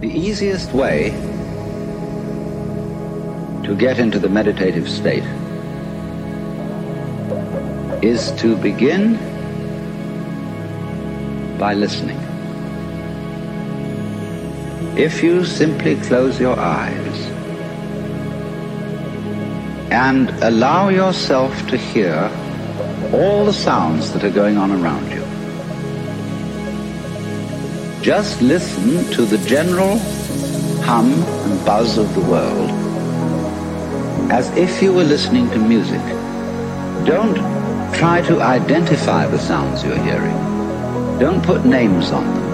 The easiest way to get into the meditative state is to begin by listening. If you simply close your eyes and allow yourself to hear all the sounds that are going on around you, just listen to the general hum and buzz of the world as if you were listening to music. Don't try to identify the sounds you're hearing. Don't put names on them.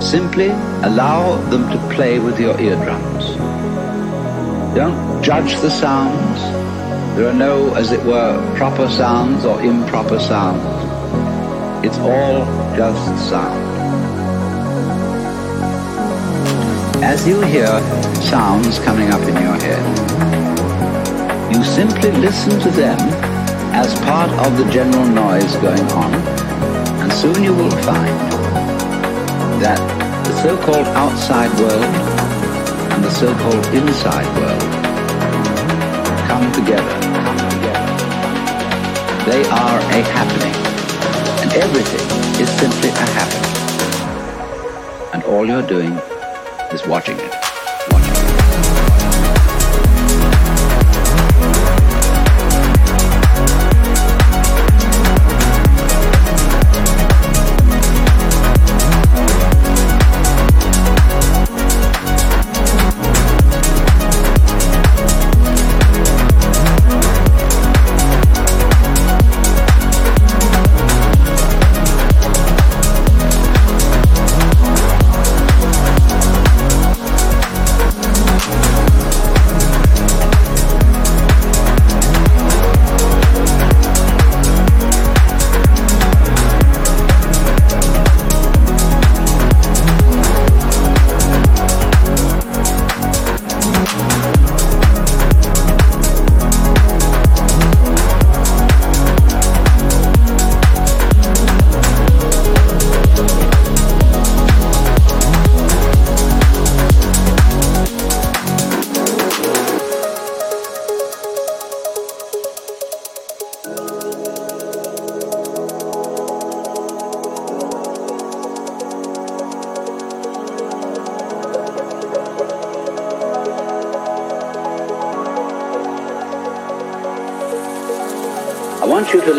Simply allow them to play with your eardrums. Don't judge the sounds. There are no, as it were, proper sounds or improper sounds. It's all just sound. As you hear sounds coming up in your head, you simply listen to them as part of the general noise going on, and soon you will find that the so-called outside world and the so-called inside world come together. They are a happening, everything is simply a happening. And all you're doing is watching it.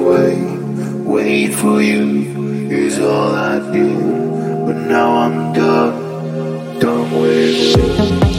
away. Wait for you is all I do. But now I'm done, done with it.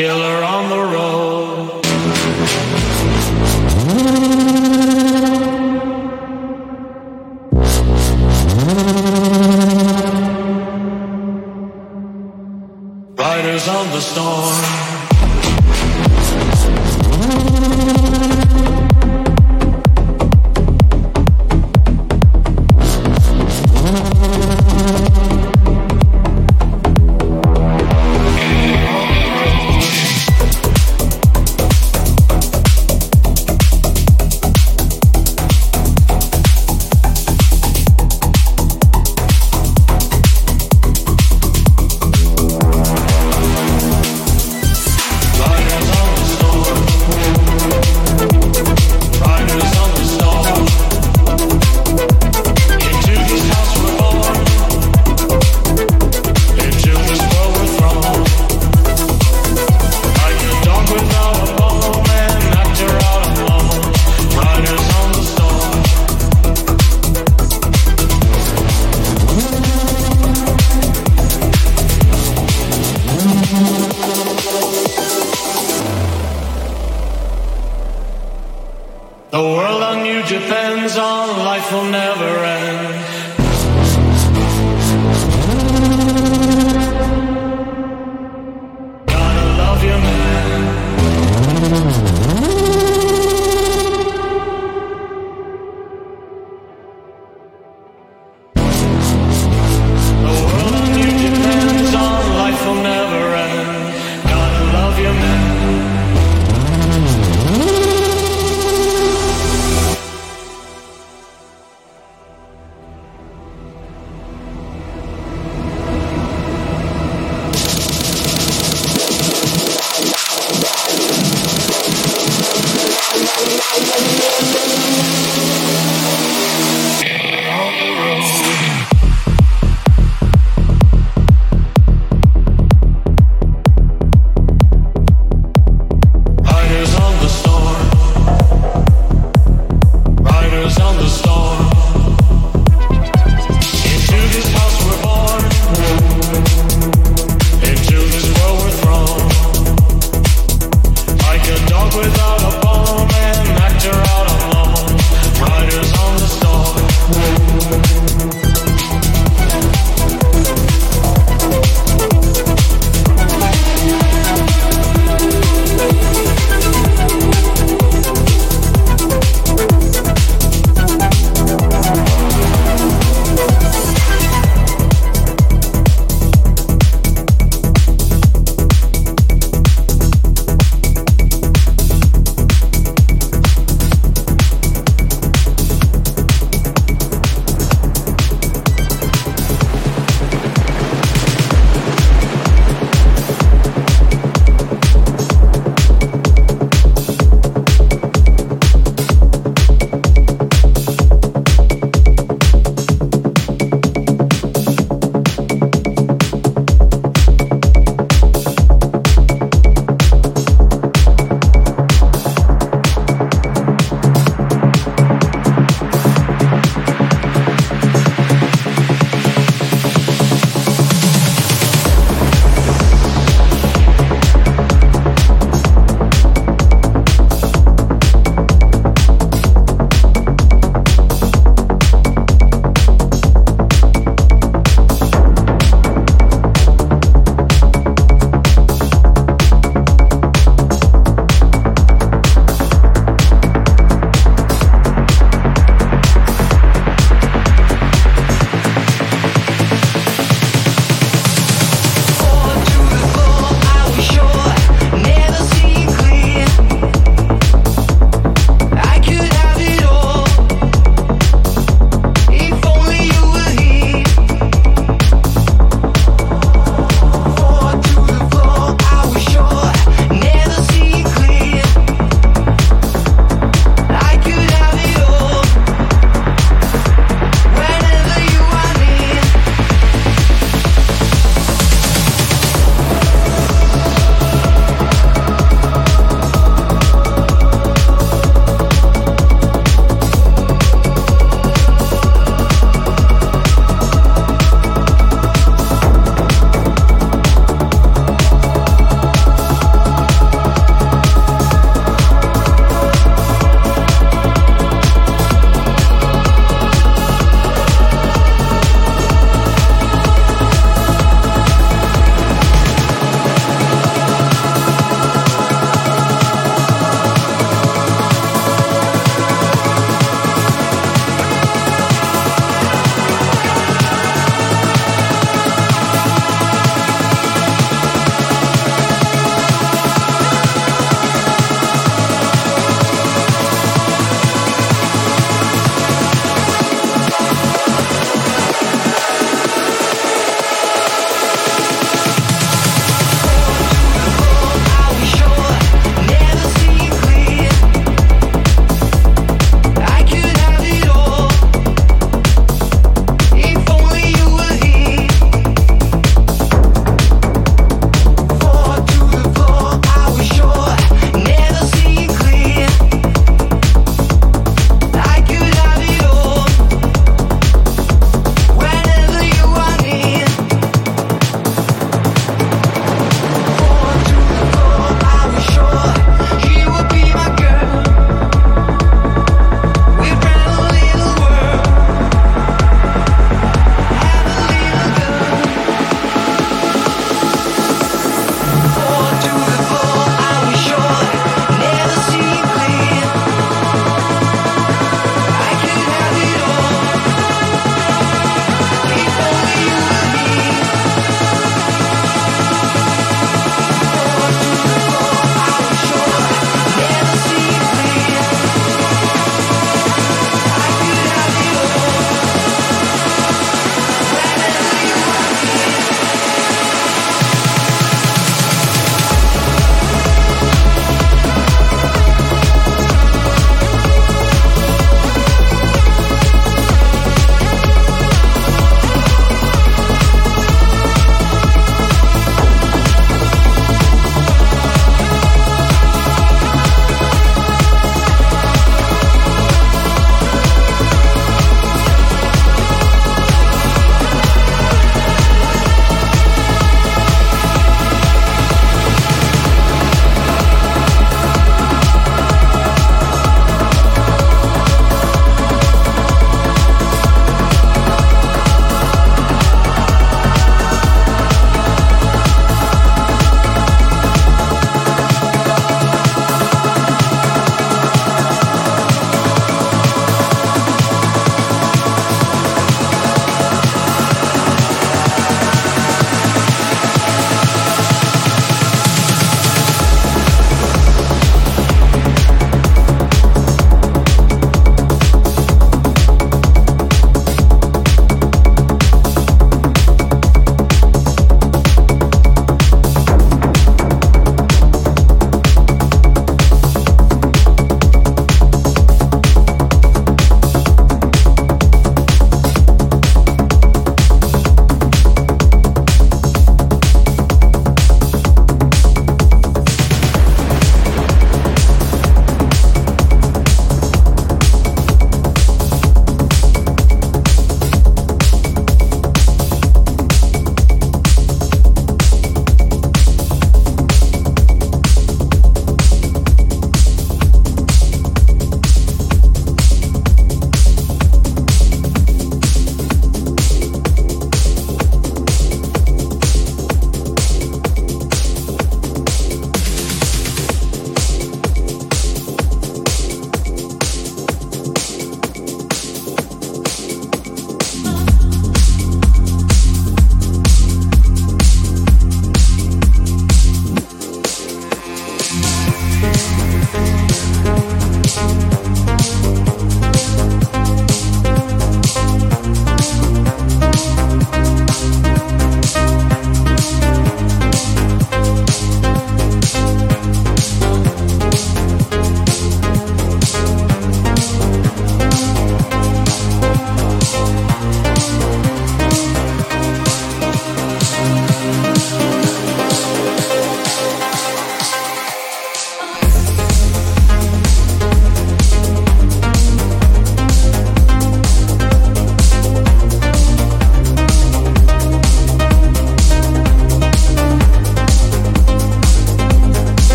Killer on the road. Riders on the storm.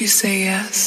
You say yes?